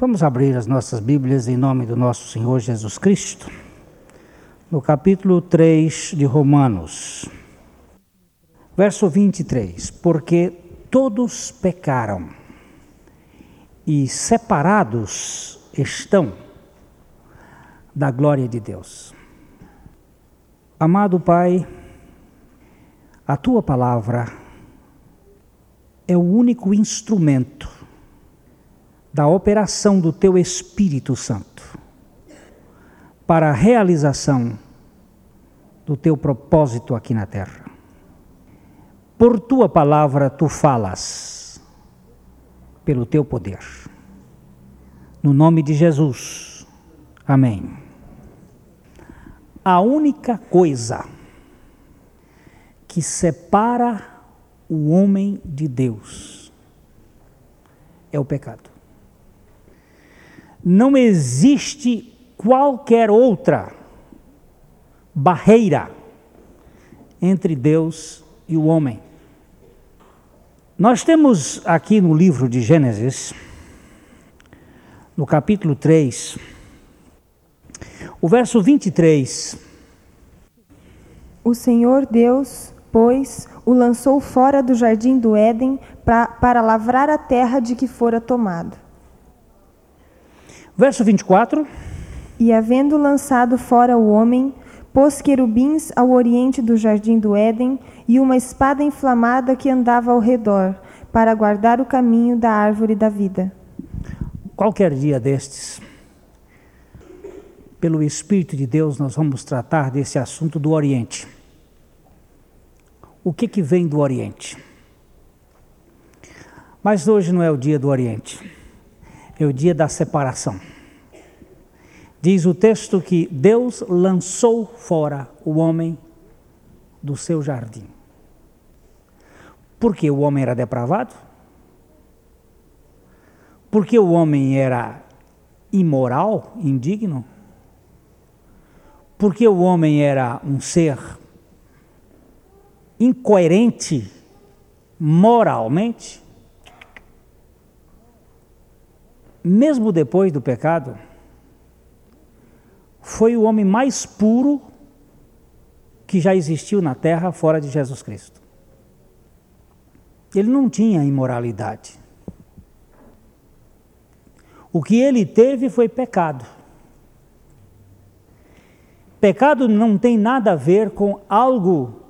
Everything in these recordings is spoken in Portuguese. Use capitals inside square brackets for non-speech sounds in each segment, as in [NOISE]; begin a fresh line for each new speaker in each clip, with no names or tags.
Vamos abrir as nossas Bíblias em nome do nosso Senhor Jesus Cristo, no capítulo 3 de Romanos, verso 23. Porque todos pecaram e separados estão da glória de Deus. Amado Pai, a tua palavra é o único instrumento da operação do teu Espírito Santo para a realização do teu propósito aqui na terra. Por tua palavra tu falas, pelo teu poder. No nome de Jesus. Amém. A única coisa que separa o homem de Deus é o pecado não existe qualquer outra barreira entre Deus e o homem. Nós temos aqui no livro de Gênesis, no capítulo 3, o verso 23.
O Senhor Deus, pois, o lançou fora do jardim do Éden pra, para lavrar a terra de que fora tomado.
Verso 24.
E havendo lançado fora o homem, pôs querubins ao oriente do jardim do Éden e uma espada inflamada que andava ao redor, para guardar o caminho da árvore da vida.
Qualquer dia destes, pelo Espírito de Deus, nós vamos tratar desse assunto do Oriente. O que, que vem do Oriente? Mas hoje não é o dia do Oriente é o dia da separação. Diz o texto que Deus lançou fora o homem do seu jardim. Porque o homem era depravado? Porque o homem era imoral, indigno? Porque o homem era um ser incoerente moralmente? Mesmo depois do pecado, foi o homem mais puro que já existiu na terra fora de Jesus Cristo. Ele não tinha imoralidade. O que ele teve foi pecado. Pecado não tem nada a ver com algo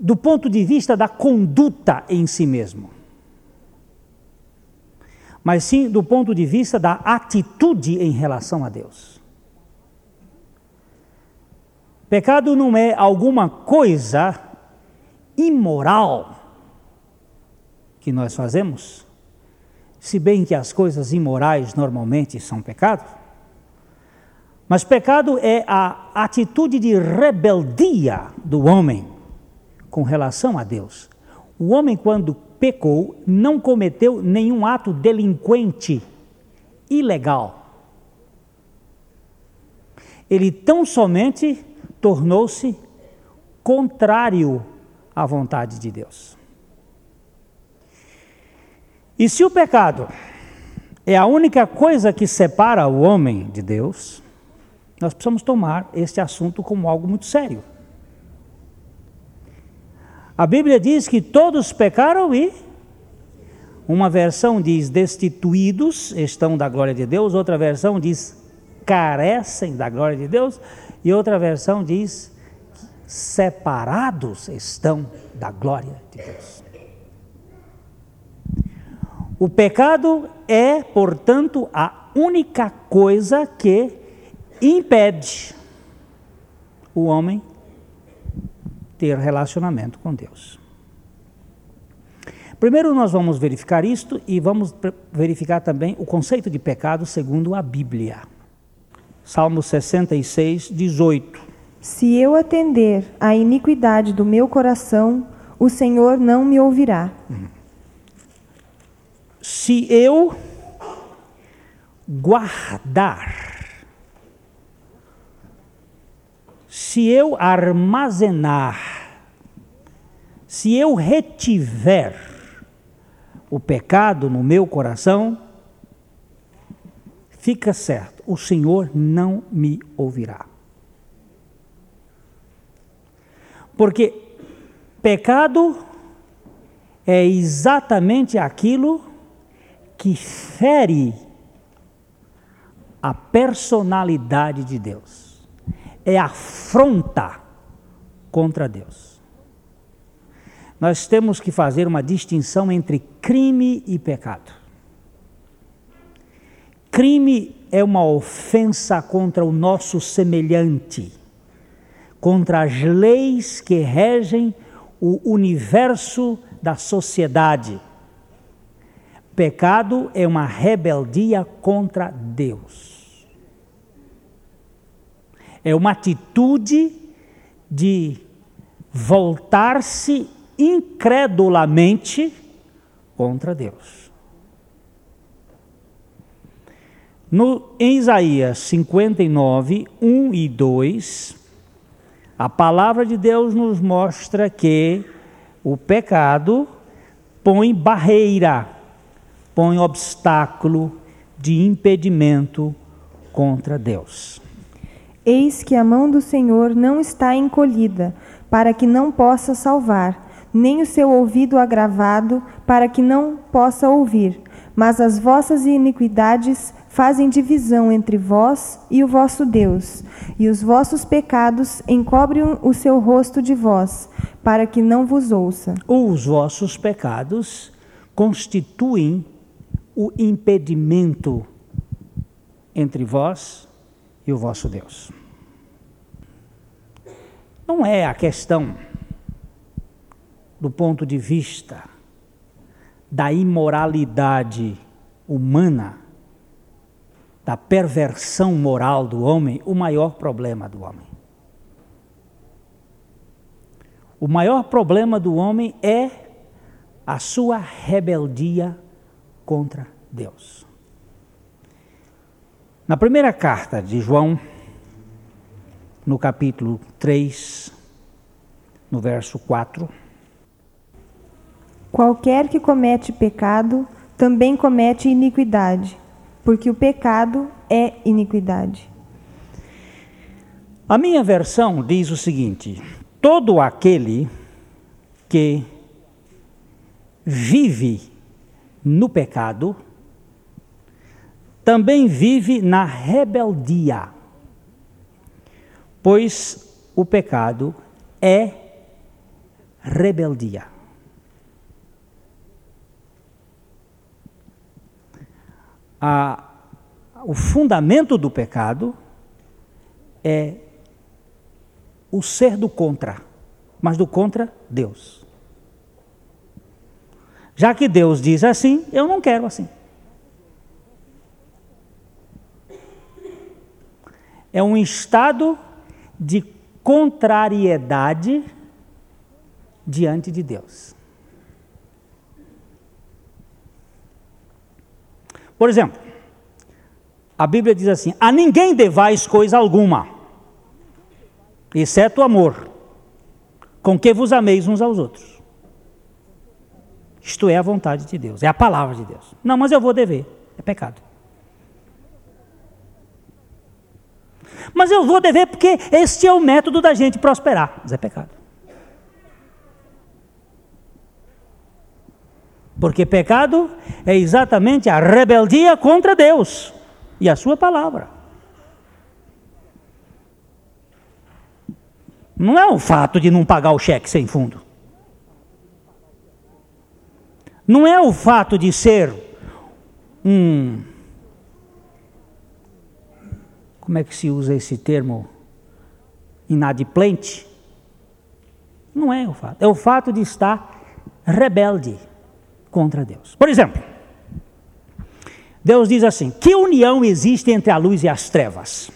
do ponto de vista da conduta em si mesmo mas sim do ponto de vista da atitude em relação a Deus. Pecado não é alguma coisa imoral que nós fazemos, se bem que as coisas imorais normalmente são pecado. Mas pecado é a atitude de rebeldia do homem com relação a Deus. O homem, quando pecou, não cometeu nenhum ato delinquente, ilegal. Ele tão somente tornou-se contrário à vontade de Deus. E se o pecado é a única coisa que separa o homem de Deus, nós precisamos tomar este assunto como algo muito sério. A Bíblia diz que todos pecaram e uma versão diz destituídos estão da glória de Deus, outra versão diz carecem da glória de Deus e outra versão diz separados estão da glória de Deus. O pecado é, portanto, a única coisa que impede o homem ter relacionamento com Deus. Primeiro nós vamos verificar isto e vamos verificar também o conceito de pecado segundo a Bíblia. Salmo 66, 18.
Se eu atender à iniquidade do meu coração, o Senhor não me ouvirá.
Se eu guardar se eu armazenar, se eu retiver o pecado no meu coração, fica certo, o Senhor não me ouvirá. Porque pecado é exatamente aquilo que fere a personalidade de Deus, é afronta contra Deus. Nós temos que fazer uma distinção entre crime e pecado. Crime é uma ofensa contra o nosso semelhante, contra as leis que regem o universo da sociedade. Pecado é uma rebeldia contra Deus. É uma atitude de voltar-se incredulamente contra Deus. No, em Isaías 59, 1 e 2, a palavra de Deus nos mostra que o pecado põe barreira, põe obstáculo de impedimento contra Deus.
Eis que a mão do Senhor não está encolhida, para que não possa salvar, nem o seu ouvido agravado, para que não possa ouvir. Mas as vossas iniquidades fazem divisão entre vós e o vosso Deus, e os vossos pecados encobrem o seu rosto de vós, para que não vos ouça.
Os vossos pecados constituem o impedimento entre vós e o vosso Deus. Não é a questão do ponto de vista da imoralidade humana da perversão moral do homem o maior problema do homem. O maior problema do homem é a sua rebeldia contra Deus. Na primeira carta de João, no capítulo 3, no verso 4.
Qualquer que comete pecado também comete iniquidade porque o pecado é iniquidade.
A minha versão diz o seguinte: todo aquele que vive no pecado também vive na rebeldia, pois o pecado é rebeldia. a, o fundamento do pecado é o ser do contra, mas do contra Deus. Já que Deus diz assim, eu não quero assim. É um estado de contrariedade diante de Deus. Por exemplo, a Bíblia diz assim: a ninguém devais coisa alguma, exceto o amor, com que vos ameis uns aos outros. Isto é a vontade de Deus, é a palavra de Deus. Não, mas eu vou dever, é pecado. Mas eu vou dever porque este é o método da gente prosperar, mas é pecado. Porque pecado é exatamente a rebeldia contra Deus e a Sua palavra. Não é o fato de não pagar o cheque sem fundo. Não é o fato de ser um. Como é que se usa esse termo? Inadimplente. Não é o fato. É o fato de estar rebelde contra Deus. Por exemplo, Deus diz assim: que união existe entre a luz e as trevas?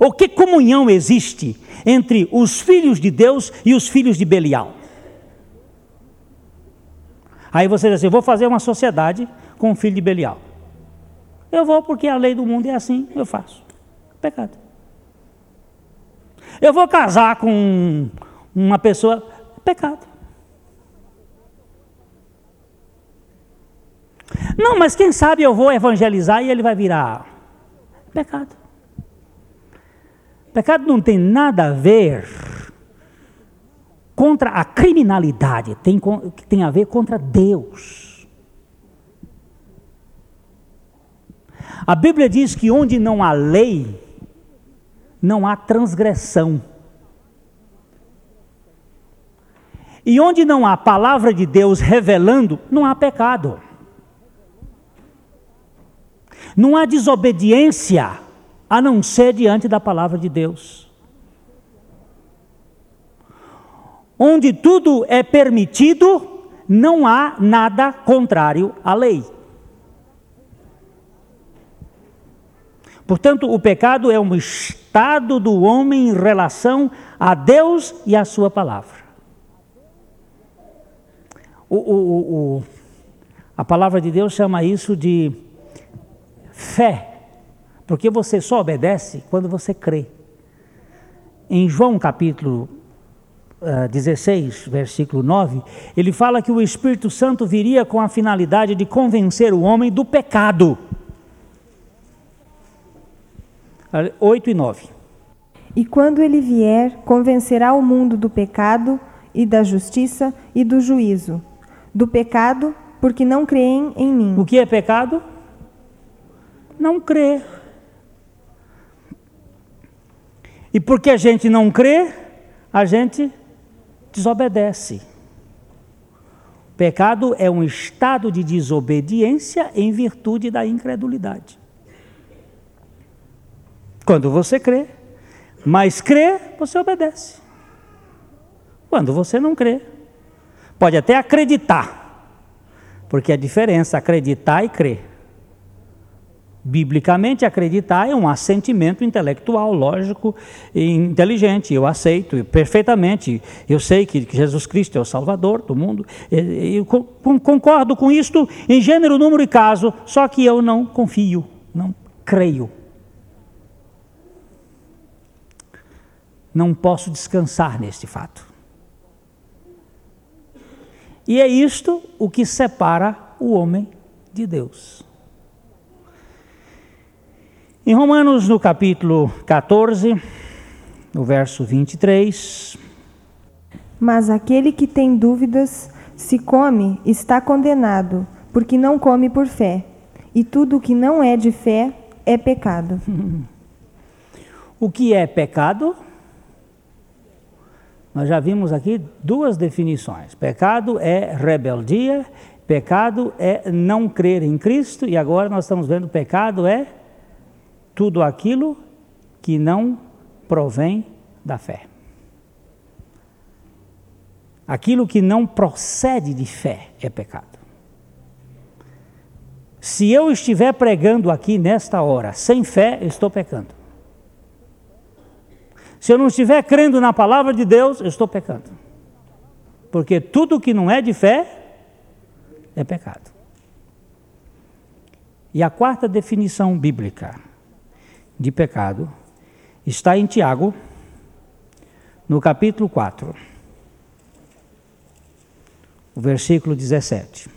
Ou que comunhão existe entre os filhos de Deus e os filhos de Belial? Aí você diz assim: vou fazer uma sociedade com o filho de Belial. Eu vou porque a lei do mundo é assim, eu faço. Pecado. Eu vou casar com uma pessoa, pecado. Não, mas quem sabe eu vou evangelizar e ele vai virar Pecado. Pecado não tem nada a ver contra a criminalidade, tem, tem a ver contra Deus. A Bíblia diz que onde não há lei, não há transgressão. E onde não há palavra de Deus revelando, não há pecado. Não há desobediência a não ser diante da palavra de Deus. Onde tudo é permitido, não há nada contrário à lei. Portanto, o pecado é um estado do homem em relação a Deus e a Sua palavra. O, o, o, a palavra de Deus chama isso de fé, porque você só obedece quando você crê. Em João capítulo uh, 16, versículo 9, ele fala que o Espírito Santo viria com a finalidade de convencer o homem do pecado. 8 e 9.
E quando ele vier, convencerá o mundo do pecado e da justiça e do juízo. Do pecado, porque não creem em mim.
O que é pecado? não crê. E porque a gente não crê, a gente desobedece. Pecado é um estado de desobediência em virtude da incredulidade. Quando você crê, mas crê, você obedece. Quando você não crê, pode até acreditar, porque a diferença acreditar e crer. Biblicamente, acreditar é um assentimento intelectual, lógico e inteligente. Eu aceito perfeitamente. Eu sei que Jesus Cristo é o Salvador do mundo. Eu concordo com isto em gênero, número e caso, só que eu não confio, não creio. Não posso descansar neste fato. E é isto o que separa o homem de Deus. Em Romanos, no capítulo 14, no verso 23.
Mas aquele que tem dúvidas, se come, está condenado, porque não come por fé. E tudo que não é de fé é pecado. [LAUGHS]
o que é pecado? Nós já vimos aqui duas definições. Pecado é rebeldia, pecado é não crer em Cristo, e agora nós estamos vendo pecado é tudo aquilo que não provém da fé. Aquilo que não procede de fé é pecado. Se eu estiver pregando aqui nesta hora sem fé, eu estou pecando. Se eu não estiver crendo na palavra de Deus, eu estou pecando. Porque tudo que não é de fé é pecado. E a quarta definição bíblica de pecado está em Tiago, no capítulo 4, o versículo 17.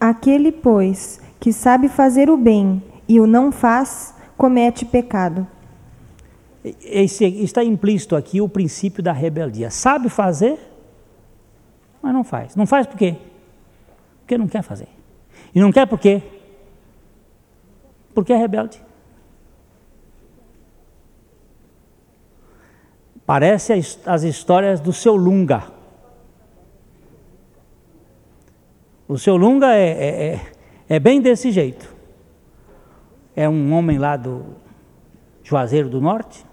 Aquele, pois, que sabe fazer o bem e o não faz, comete pecado.
Esse, está implícito aqui o princípio da rebeldia. Sabe fazer, mas não faz. Não faz por quê? Porque não quer fazer. E não quer por quê? Porque é rebelde. Parece as histórias do seu Lunga. O seu Lunga é, é, é, é bem desse jeito. É um homem lá do Juazeiro do Norte.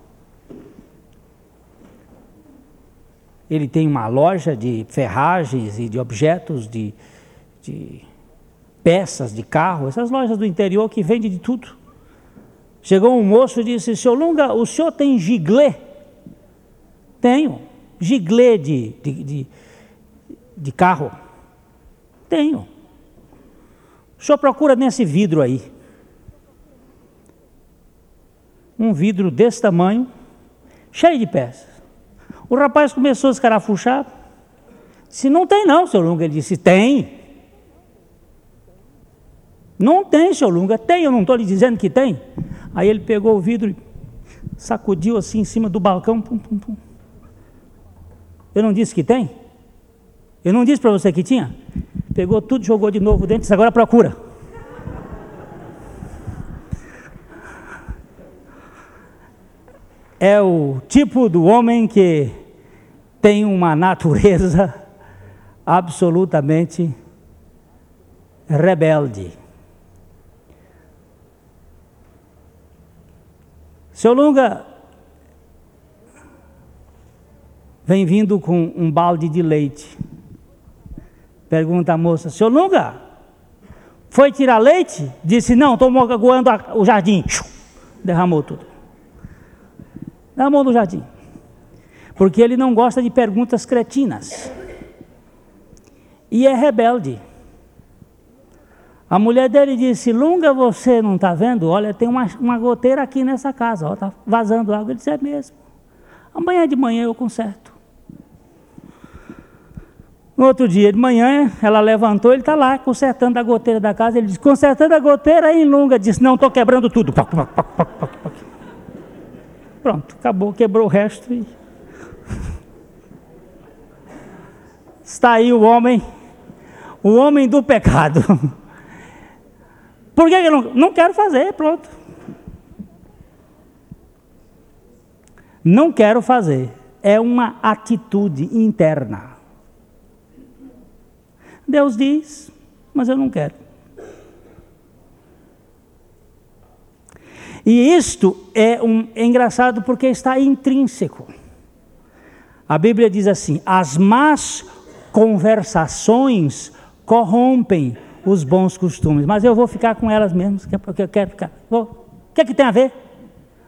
Ele tem uma loja de ferragens e de objetos de, de peças de carro, essas lojas do interior que vendem de tudo. Chegou um moço e disse: Senhor Lunga, o senhor tem giglê? Tenho. Giglê de, de, de, de carro? Tenho. O senhor procura nesse vidro aí. Um vidro desse tamanho, cheio de peças. O rapaz começou a escarafuchar. Disse: Não tem, não, senhor Lunga. Ele disse: Tem. Não tem, seu Lunga. Tem, eu não estou lhe dizendo que tem. Aí ele pegou o vidro e sacudiu assim em cima do balcão. Pum, pum, pum. Eu não disse que tem? Eu não disse para você que tinha? Pegou tudo, jogou de novo dentro, agora procura. É o tipo do homem que tem uma natureza absolutamente rebelde. Seu Lunga vem vindo com um balde de leite. Pergunta a moça: Seu Lunga, foi tirar leite? Disse: Não, estou mogoando o jardim. Derramou tudo. Derramou no jardim. Porque ele não gosta de perguntas cretinas. E é rebelde. A mulher dele disse: Lunga, você não está vendo? Olha, tem uma, uma goteira aqui nessa casa, está vazando água. Ele disse: É mesmo. Amanhã de manhã eu conserto. No outro dia de manhã, ela levantou, ele está lá consertando a goteira da casa. Ele disse: Consertando a goteira em Lunga. Disse: Não, estou quebrando tudo. Pronto, acabou, quebrou o resto. E... [LAUGHS] Está aí o homem, o homem do pecado. Por que eu não, não quero fazer? Pronto. Não quero fazer. É uma atitude interna. Deus diz, mas eu não quero. E isto é, um, é engraçado porque está intrínseco. A Bíblia diz assim: as más conversações corrompem os bons costumes, mas eu vou ficar com elas mesmo, porque eu quero ficar. O que, é que tem a ver?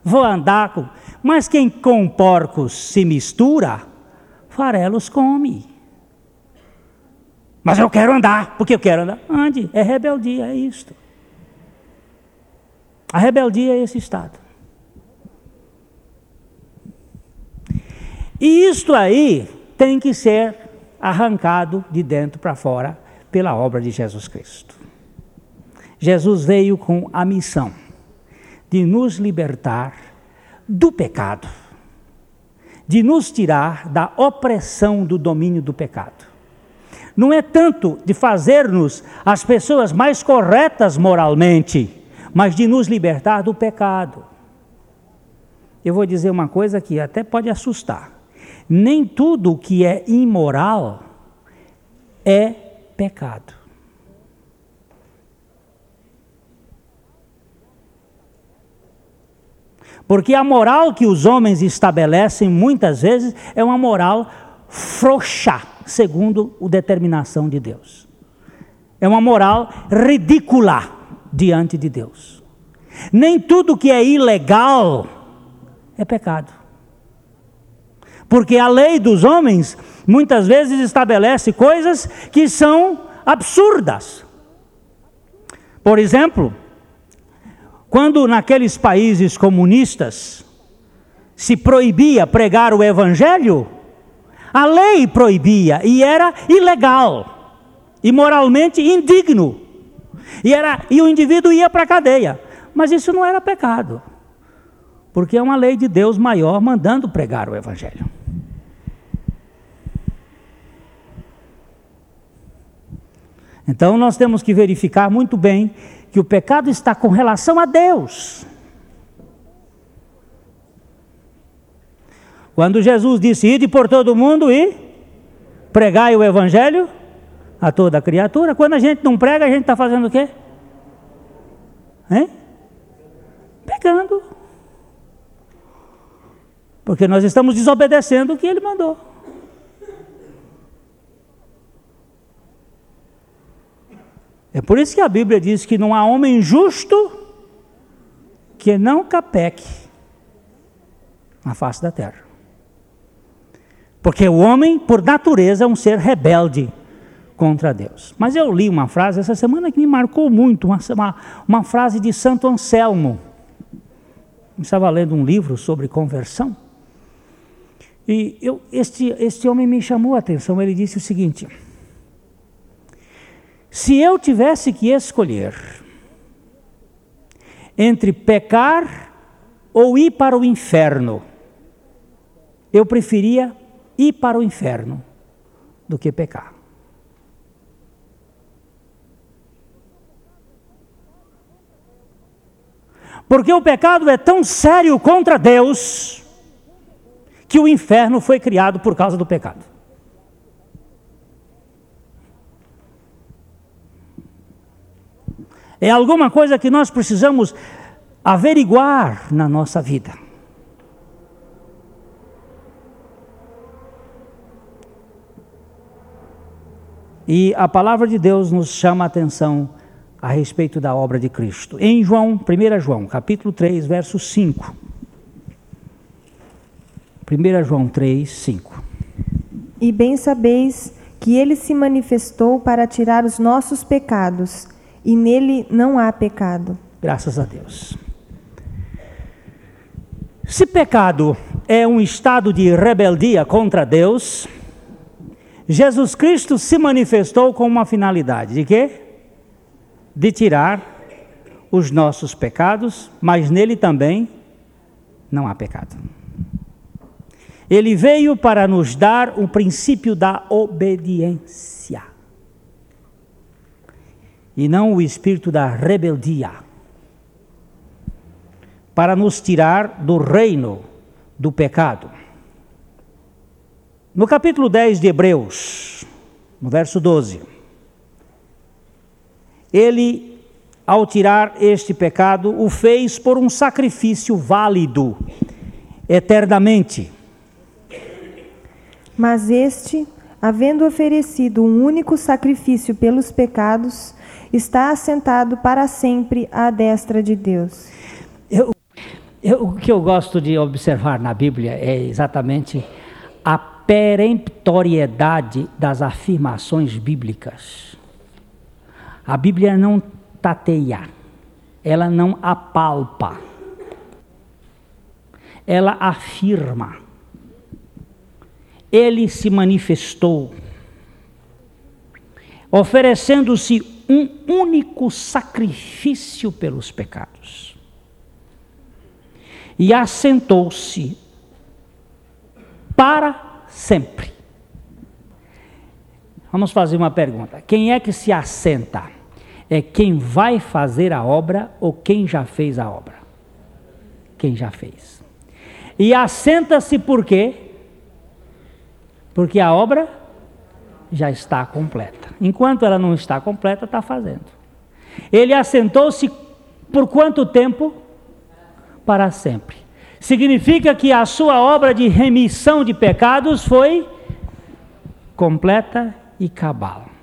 Vou andar com. Mas quem com porcos se mistura, farelos come. Mas eu quero andar, porque eu quero andar. Ande, é rebeldia, é isto. A rebeldia é esse estado. E isto aí tem que ser arrancado de dentro para fora pela obra de Jesus Cristo. Jesus veio com a missão de nos libertar do pecado, de nos tirar da opressão do domínio do pecado. Não é tanto de fazer-nos as pessoas mais corretas moralmente, mas de nos libertar do pecado. Eu vou dizer uma coisa que até pode assustar. Nem tudo que é imoral é pecado. Porque a moral que os homens estabelecem muitas vezes é uma moral frouxa, segundo a determinação de Deus. É uma moral ridícula diante de Deus. Nem tudo que é ilegal é pecado. Porque a lei dos homens muitas vezes estabelece coisas que são absurdas. Por exemplo, quando naqueles países comunistas se proibia pregar o evangelho, a lei proibia e era ilegal e moralmente indigno. E, era, e o indivíduo ia para a cadeia. Mas isso não era pecado, porque é uma lei de Deus maior mandando pregar o evangelho. Então nós temos que verificar muito bem que o pecado está com relação a Deus. Quando Jesus disse: Ide por todo mundo e pregai o Evangelho a toda criatura, quando a gente não prega, a gente está fazendo o quê? Hein? Pegando. Porque nós estamos desobedecendo o que ele mandou. É por isso que a Bíblia diz que não há homem justo que não capeque na face da terra. Porque o homem, por natureza, é um ser rebelde contra Deus. Mas eu li uma frase essa semana que me marcou muito, uma, uma, uma frase de Santo Anselmo. Eu estava lendo um livro sobre conversão. E eu, este, este homem me chamou a atenção. Ele disse o seguinte: se eu tivesse que escolher entre pecar ou ir para o inferno. Eu preferia ir para o inferno do que pecar. Porque o pecado é tão sério contra Deus que o inferno foi criado por causa do pecado. É alguma coisa que nós precisamos averiguar na nossa vida. E a palavra de Deus nos chama a atenção a respeito da obra de Cristo. Em João, 1 João, capítulo 3, verso 5. 1 João 3, 5.
E bem sabeis que ele se manifestou para tirar os nossos pecados, e nele não há pecado.
Graças a Deus. Se pecado é um estado de rebeldia contra Deus, Jesus Cristo se manifestou com uma finalidade de quê? De tirar os nossos pecados, mas nele também não há pecado. Ele veio para nos dar o princípio da obediência e não o espírito da rebeldia, para nos tirar do reino do pecado. No capítulo 10 de Hebreus, no verso 12 ele, ao tirar este pecado, o fez por um sacrifício válido, eternamente.
Mas este, havendo oferecido um único sacrifício pelos pecados, está assentado para sempre à destra de Deus.
Eu, eu, o que eu gosto de observar na Bíblia é exatamente a peremptoriedade das afirmações bíblicas. A Bíblia não tateia, ela não apalpa, ela afirma. Ele se manifestou, oferecendo-se um único sacrifício pelos pecados. E assentou-se para sempre. Vamos fazer uma pergunta: quem é que se assenta? É quem vai fazer a obra ou quem já fez a obra. Quem já fez. E assenta-se por quê? Porque a obra já está completa. Enquanto ela não está completa, está fazendo. Ele assentou-se por quanto tempo? Para sempre. Significa que a sua obra de remissão de pecados foi completa e cabal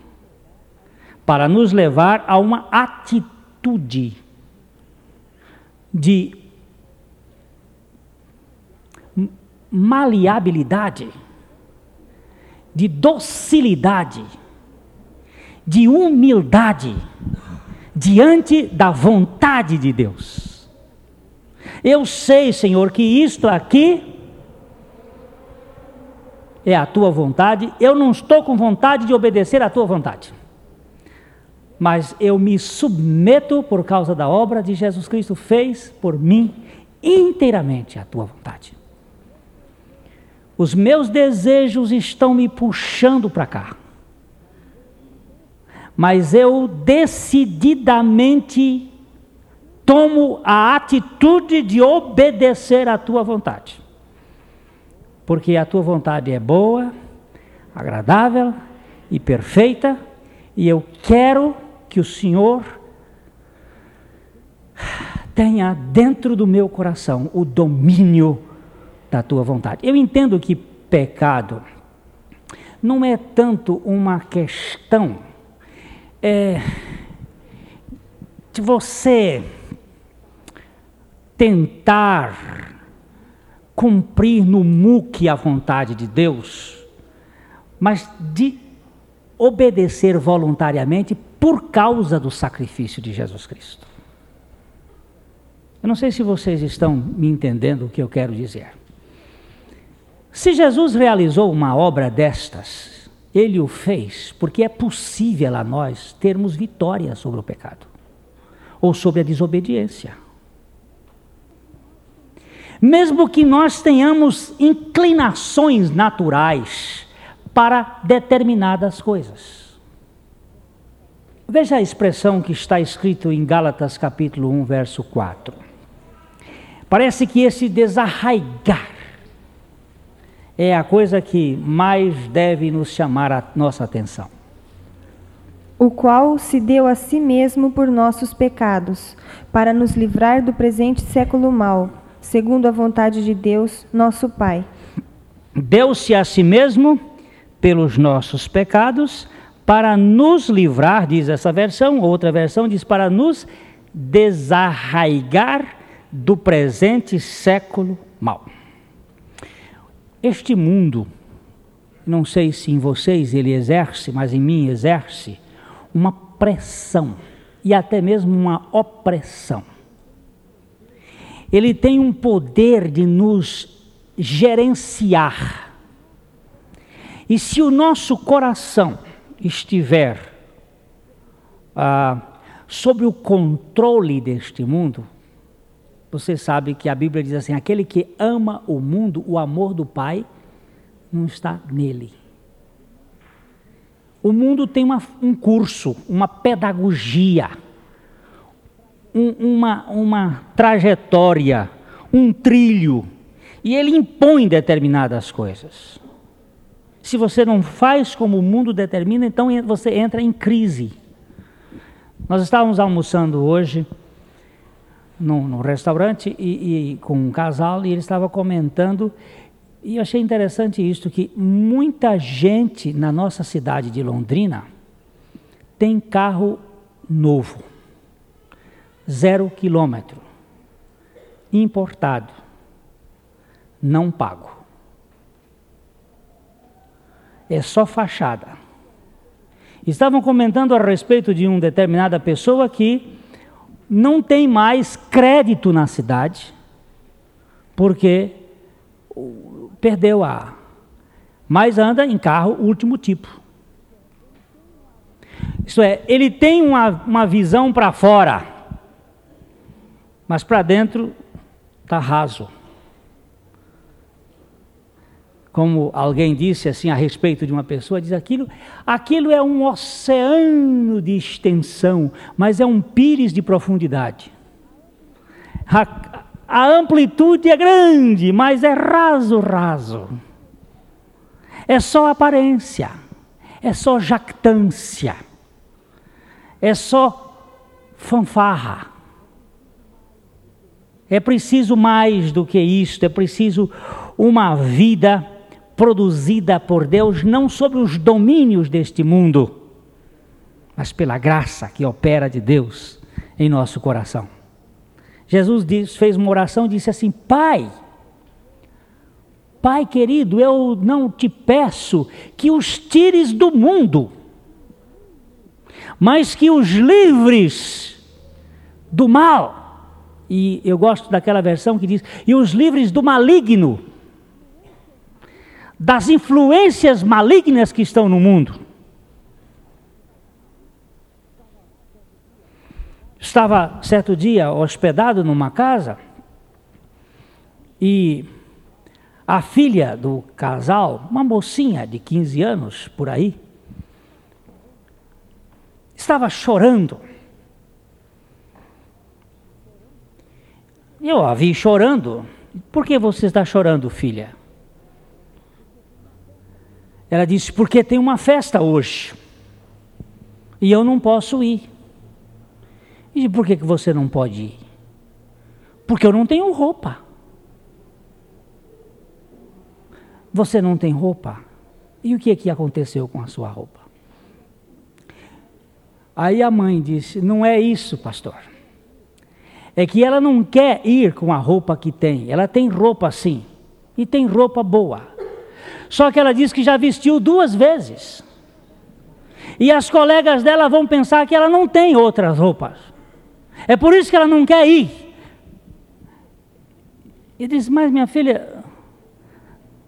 para nos levar a uma atitude de maleabilidade, de docilidade, de humildade diante da vontade de Deus. Eu sei, Senhor, que isto aqui é a tua vontade, eu não estou com vontade de obedecer à tua vontade mas eu me submeto por causa da obra de Jesus Cristo fez por mim inteiramente a tua vontade. Os meus desejos estão me puxando para cá. Mas eu decididamente tomo a atitude de obedecer à tua vontade. Porque a tua vontade é boa, agradável e perfeita, e eu quero que o Senhor tenha dentro do meu coração o domínio da tua vontade. Eu entendo que pecado não é tanto uma questão é, de você tentar cumprir no muque a vontade de Deus, mas de obedecer voluntariamente por causa do sacrifício de Jesus Cristo. Eu não sei se vocês estão me entendendo o que eu quero dizer. Se Jesus realizou uma obra destas, ele o fez porque é possível a nós termos vitória sobre o pecado ou sobre a desobediência. Mesmo que nós tenhamos inclinações naturais para determinadas coisas. Veja a expressão que está escrito em Gálatas capítulo 1, verso 4. Parece que esse desarraigar é a coisa que mais deve nos chamar a nossa atenção.
O qual se deu a si mesmo por nossos pecados, para nos livrar do presente século mau, segundo a vontade de Deus, nosso Pai.
Deu-se a si mesmo pelos nossos pecados, para nos livrar, diz essa versão, outra versão diz para nos desarraigar do presente século mau. Este mundo, não sei se em vocês ele exerce, mas em mim exerce, uma pressão e até mesmo uma opressão. Ele tem um poder de nos gerenciar. E se o nosso coração estiver ah, sob o controle deste mundo, você sabe que a Bíblia diz assim: aquele que ama o mundo, o amor do Pai não está nele. O mundo tem uma, um curso, uma pedagogia, um, uma, uma trajetória, um trilho, e ele impõe determinadas coisas. Se você não faz como o mundo determina, então você entra em crise. Nós estávamos almoçando hoje no, no restaurante e, e, com um casal e ele estava comentando e eu achei interessante isso que muita gente na nossa cidade de Londrina tem carro novo, zero quilômetro, importado, não pago. É só fachada. Estavam comentando a respeito de uma determinada pessoa que não tem mais crédito na cidade, porque perdeu a. Mas anda em carro último tipo. Isso é, ele tem uma, uma visão para fora, mas para dentro está raso como alguém disse assim a respeito de uma pessoa, diz aquilo, aquilo é um oceano de extensão, mas é um pires de profundidade. A, a amplitude é grande, mas é raso, raso. É só aparência, é só jactância, é só fanfarra. É preciso mais do que isto, é preciso uma vida produzida por Deus não sobre os domínios deste mundo, mas pela graça que opera de Deus em nosso coração. Jesus diz, fez uma oração e disse assim: Pai, Pai querido, eu não te peço que os tires do mundo, mas que os livres do mal. E eu gosto daquela versão que diz: e os livres do maligno das influências malignas que estão no mundo. Estava certo dia hospedado numa casa e a filha do casal, uma mocinha de 15 anos por aí, estava chorando. Eu a vi chorando. Por que você está chorando, filha? Ela disse: Porque tem uma festa hoje e eu não posso ir. E por que, que você não pode ir? Porque eu não tenho roupa. Você não tem roupa? E o que, que aconteceu com a sua roupa? Aí a mãe disse: Não é isso, pastor. É que ela não quer ir com a roupa que tem. Ela tem roupa sim. E tem roupa boa. Só que ela diz que já vestiu duas vezes. E as colegas dela vão pensar que ela não tem outras roupas. É por isso que ela não quer ir. E diz: Mas minha filha,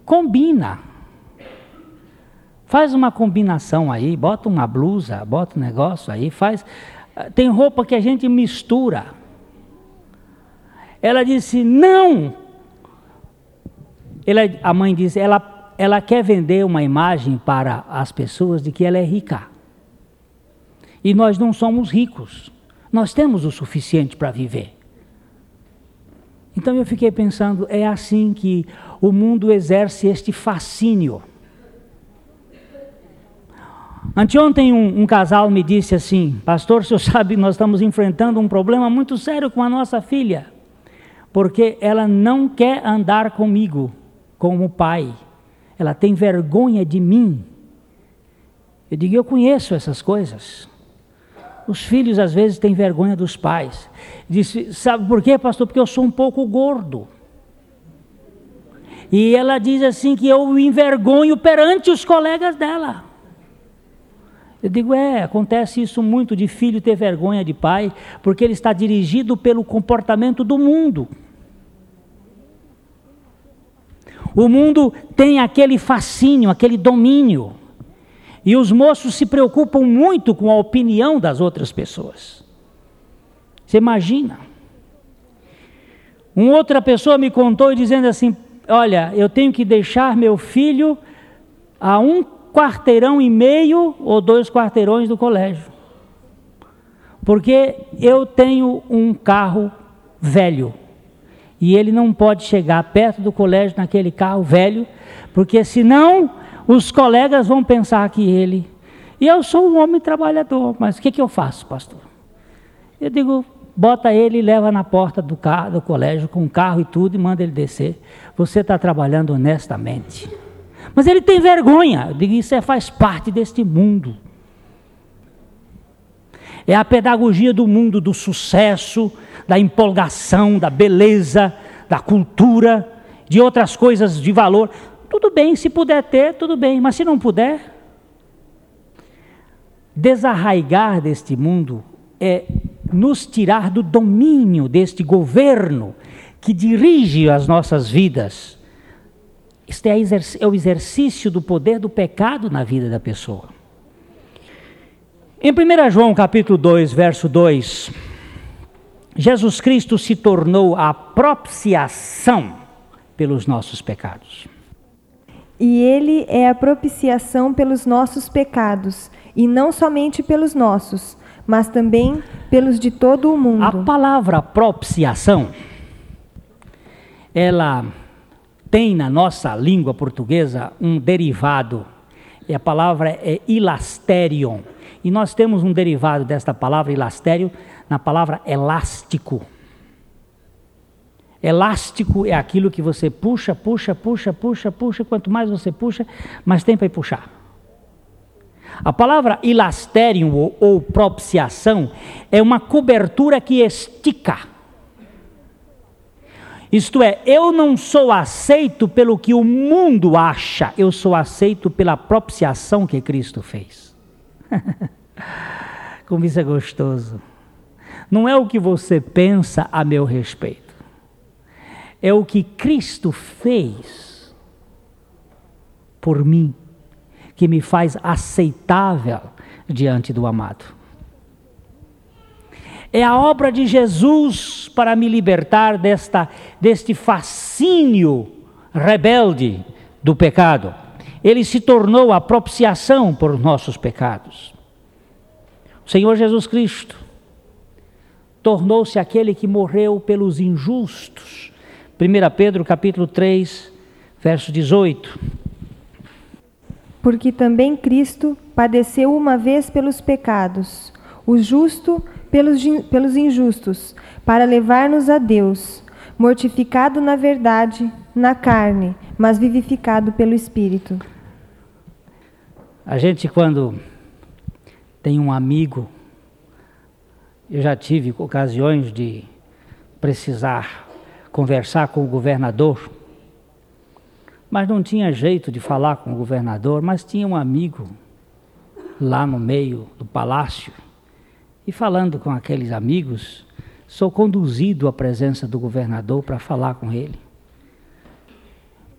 combina. Faz uma combinação aí, bota uma blusa, bota um negócio aí, faz. Tem roupa que a gente mistura. Ela disse: Não, ela, a mãe disse, ela, ela quer vender uma imagem para as pessoas de que ela é rica. E nós não somos ricos. Nós temos o suficiente para viver. Então eu fiquei pensando, é assim que o mundo exerce este fascínio. Anteontem um, um, casal me disse assim, pastor, o senhor [LAUGHS] sabe, nós estamos enfrentando um problema muito sério com a nossa filha, porque ela não quer andar comigo como pai, ela tem vergonha de mim. Eu digo, eu conheço essas coisas. Os filhos às vezes têm vergonha dos pais. Disse, sabe por quê, pastor? Porque eu sou um pouco gordo. E ela diz assim que eu o envergonho perante os colegas dela. Eu digo, é, acontece isso muito de filho ter vergonha de pai, porque ele está dirigido pelo comportamento do mundo. O mundo tem aquele fascínio, aquele domínio. E os moços se preocupam muito com a opinião das outras pessoas. Você imagina? Uma outra pessoa me contou dizendo assim: Olha, eu tenho que deixar meu filho a um quarteirão e meio ou dois quarteirões do colégio. Porque eu tenho um carro velho. E ele não pode chegar perto do colégio naquele carro velho, porque senão os colegas vão pensar que ele. E eu sou um homem trabalhador, mas o que, que eu faço, pastor? Eu digo, bota ele e leva na porta do, carro, do colégio com o carro e tudo e manda ele descer. Você está trabalhando honestamente. Mas ele tem vergonha. Eu digo, isso é, faz parte deste mundo. É a pedagogia do mundo do sucesso, da empolgação, da beleza, da cultura, de outras coisas de valor. Tudo bem, se puder ter, tudo bem, mas se não puder, desarraigar deste mundo é nos tirar do domínio deste governo que dirige as nossas vidas. Este é, é o exercício do poder do pecado na vida da pessoa. Em 1 João capítulo 2, verso 2, Jesus Cristo se tornou a propiciação pelos nossos pecados.
E ele é a propiciação pelos nossos pecados, e não somente pelos nossos, mas também pelos de todo o mundo.
A palavra propiciação, ela tem na nossa língua portuguesa um derivado, e a palavra é ilasterion. E nós temos um derivado desta palavra ilastério na palavra elástico. Elástico é aquilo que você puxa, puxa, puxa, puxa, puxa. Quanto mais você puxa, mais tempo para puxar. A palavra ilasterium ou, ou propiciação é uma cobertura que estica. Isto é, eu não sou aceito pelo que o mundo acha, eu sou aceito pela propiciação que Cristo fez. [LAUGHS] Como isso é gostoso. Não é o que você pensa a meu respeito é o que Cristo fez por mim, que me faz aceitável diante do amado. É a obra de Jesus para me libertar desta, deste fascínio rebelde do pecado. Ele se tornou a propiciação por nossos pecados. O Senhor Jesus Cristo tornou-se aquele que morreu pelos injustos 1 Pedro capítulo 3, verso 18.
Porque também Cristo padeceu uma vez pelos pecados, o justo pelos, pelos injustos, para levar-nos a Deus, mortificado na verdade, na carne, mas vivificado pelo Espírito.
A gente, quando tem um amigo, eu já tive ocasiões de precisar conversar com o governador, mas não tinha jeito de falar com o governador, mas tinha um amigo lá no meio do palácio. E falando com aqueles amigos, sou conduzido à presença do governador para falar com ele.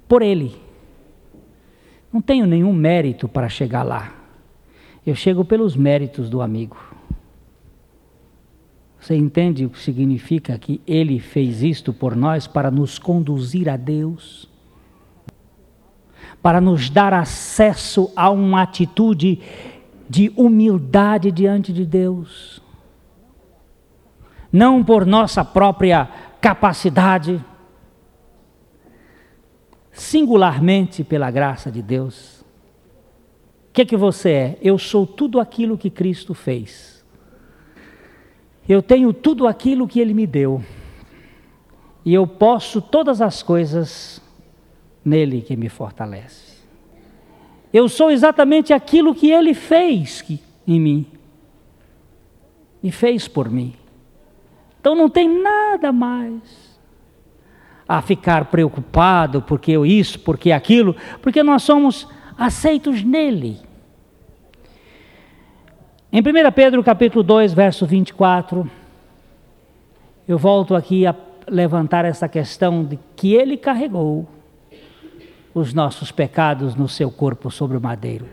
Por ele. Não tenho nenhum mérito para chegar lá. Eu chego pelos méritos do amigo. Você entende o que significa que Ele fez isto por nós para nos conduzir a Deus? para nos dar acesso a uma atitude de humildade diante de Deus. Não por nossa própria capacidade, singularmente pela graça de Deus. O que, que você é? Eu sou tudo aquilo que Cristo fez. Eu tenho tudo aquilo que Ele me deu. E eu posso todas as coisas nele que me fortalece. Eu sou exatamente aquilo que ele fez em mim. E fez por mim. Então não tem nada mais a ficar preocupado porque eu isso, porque aquilo, porque nós somos aceitos nele. Em 1 Pedro capítulo 2, verso 24, eu volto aqui a levantar essa questão de que ele carregou os nossos pecados no seu corpo sobre o madeiro.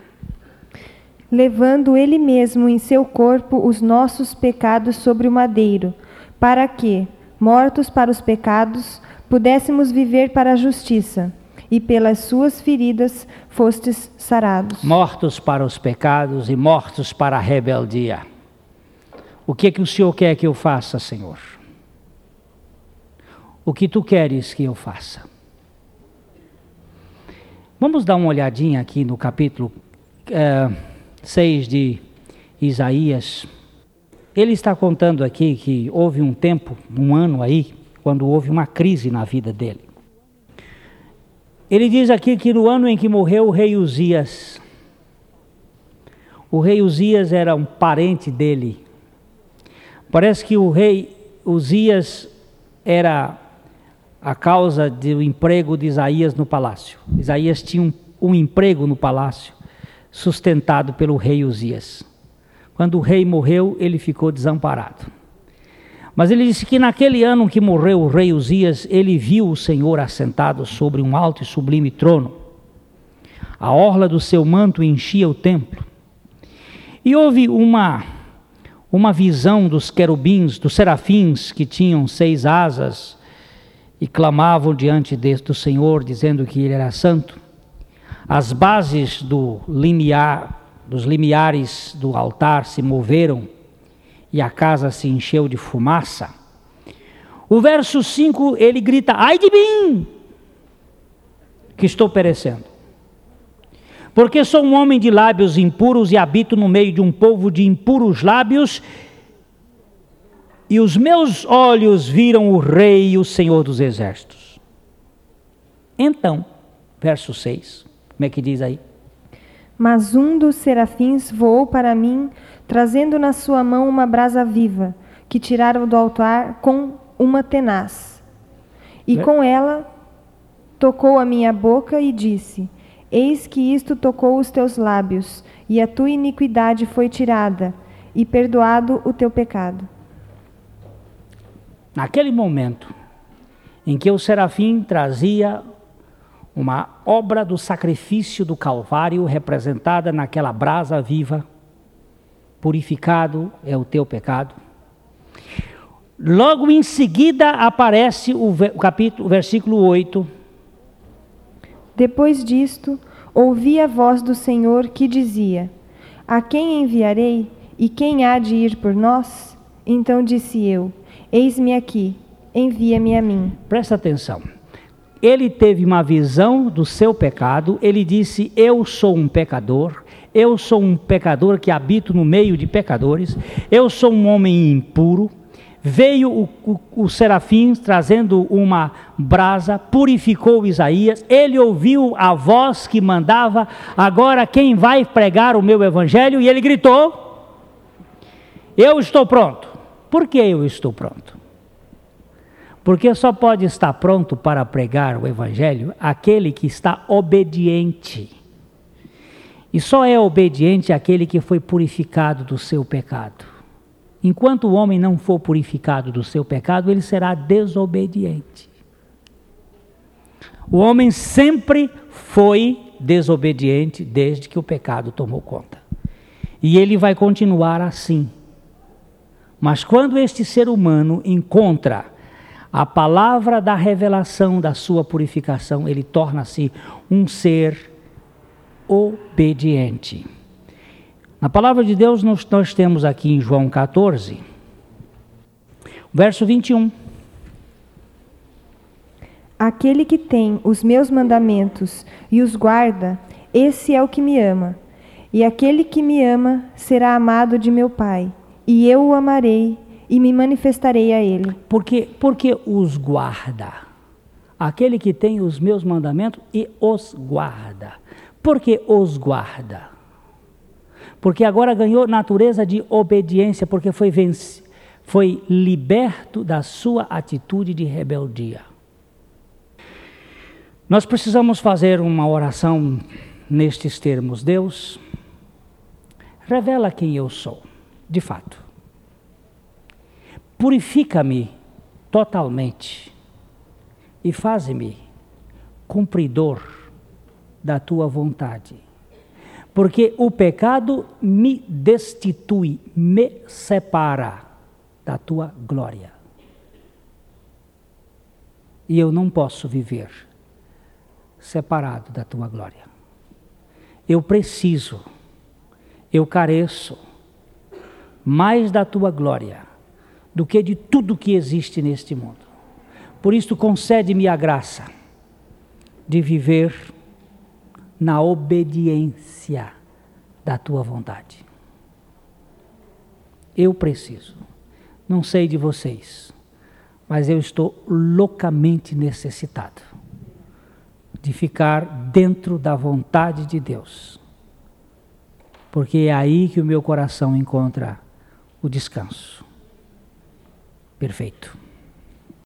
Levando ele mesmo em seu corpo os nossos pecados sobre o madeiro, para que, mortos para os pecados, pudéssemos viver para a justiça, e pelas suas feridas fostes sarados.
Mortos para os pecados e mortos para a rebeldia. O que é que o Senhor quer que eu faça, Senhor? O que tu queres que eu faça? Vamos dar uma olhadinha aqui no capítulo é, 6 de Isaías. Ele está contando aqui que houve um tempo, um ano aí, quando houve uma crise na vida dele. Ele diz aqui que no ano em que morreu o rei Uzias, o rei Uzias era um parente dele. Parece que o rei Uzias era a causa do emprego de Isaías no palácio. Isaías tinha um, um emprego no palácio, sustentado pelo rei Uzias. Quando o rei morreu, ele ficou desamparado. Mas ele disse que naquele ano que morreu o rei Uzias, ele viu o Senhor assentado sobre um alto e sublime trono. A orla do seu manto enchia o templo. E houve uma uma visão dos querubins, dos serafins que tinham seis asas e clamavam diante do Senhor, dizendo que Ele era santo. As bases do limiar, dos limiares do altar se moveram e a casa se encheu de fumaça. O verso 5 ele grita: Ai de mim, que estou perecendo. Porque sou um homem de lábios impuros e habito no meio de um povo de impuros lábios e os meus olhos viram o Rei e o Senhor dos Exércitos. Então, verso 6, como é que diz aí?
Mas um dos serafins voou para mim, trazendo na sua mão uma brasa viva, que tiraram do altar com uma tenaz. E é. com ela tocou a minha boca e disse: Eis que isto tocou os teus lábios, e a tua iniquidade foi tirada, e perdoado o teu pecado.
Naquele momento em que o serafim trazia uma obra do sacrifício do Calvário representada naquela brasa viva, purificado é o teu pecado. Logo em seguida aparece o, capítulo, o versículo 8.
Depois disto, ouvi a voz do Senhor que dizia: A quem enviarei e quem há de ir por nós? Então disse eu: Eis-me aqui, envia-me a mim.
Presta atenção. Ele teve uma visão do seu pecado, ele disse: Eu sou um pecador, eu sou um pecador que habito no meio de pecadores, eu sou um homem impuro. Veio o, o, o serafim trazendo uma brasa, purificou Isaías, ele ouviu a voz que mandava: Agora quem vai pregar o meu evangelho? E ele gritou: Eu estou pronto. Por que eu estou pronto? Porque só pode estar pronto para pregar o Evangelho aquele que está obediente. E só é obediente aquele que foi purificado do seu pecado. Enquanto o homem não for purificado do seu pecado, ele será desobediente. O homem sempre foi desobediente desde que o pecado tomou conta. E ele vai continuar assim. Mas quando este ser humano encontra a palavra da revelação da sua purificação, ele torna-se um ser obediente. Na palavra de Deus, nós, nós temos aqui em João 14, verso 21.
Aquele que tem os meus mandamentos e os guarda, esse é o que me ama. E aquele que me ama será amado de meu Pai, e eu o amarei e me manifestarei a ele.
Porque, porque os guarda. Aquele que tem os meus mandamentos e os guarda. Por que os guarda? Porque agora ganhou natureza de obediência, porque foi, foi liberto da sua atitude de rebeldia. Nós precisamos fazer uma oração nestes termos. Deus, revela quem eu sou, de fato. Purifica-me totalmente e faz-me cumpridor da tua vontade. Porque o pecado me destitui, me separa da tua glória. E eu não posso viver separado da tua glória. Eu preciso, eu careço mais da tua glória do que de tudo que existe neste mundo. Por isso, concede-me a graça de viver na obediência da tua vontade. Eu preciso. Não sei de vocês, mas eu estou loucamente necessitado de ficar dentro da vontade de Deus. Porque é aí que o meu coração encontra o descanso. Perfeito.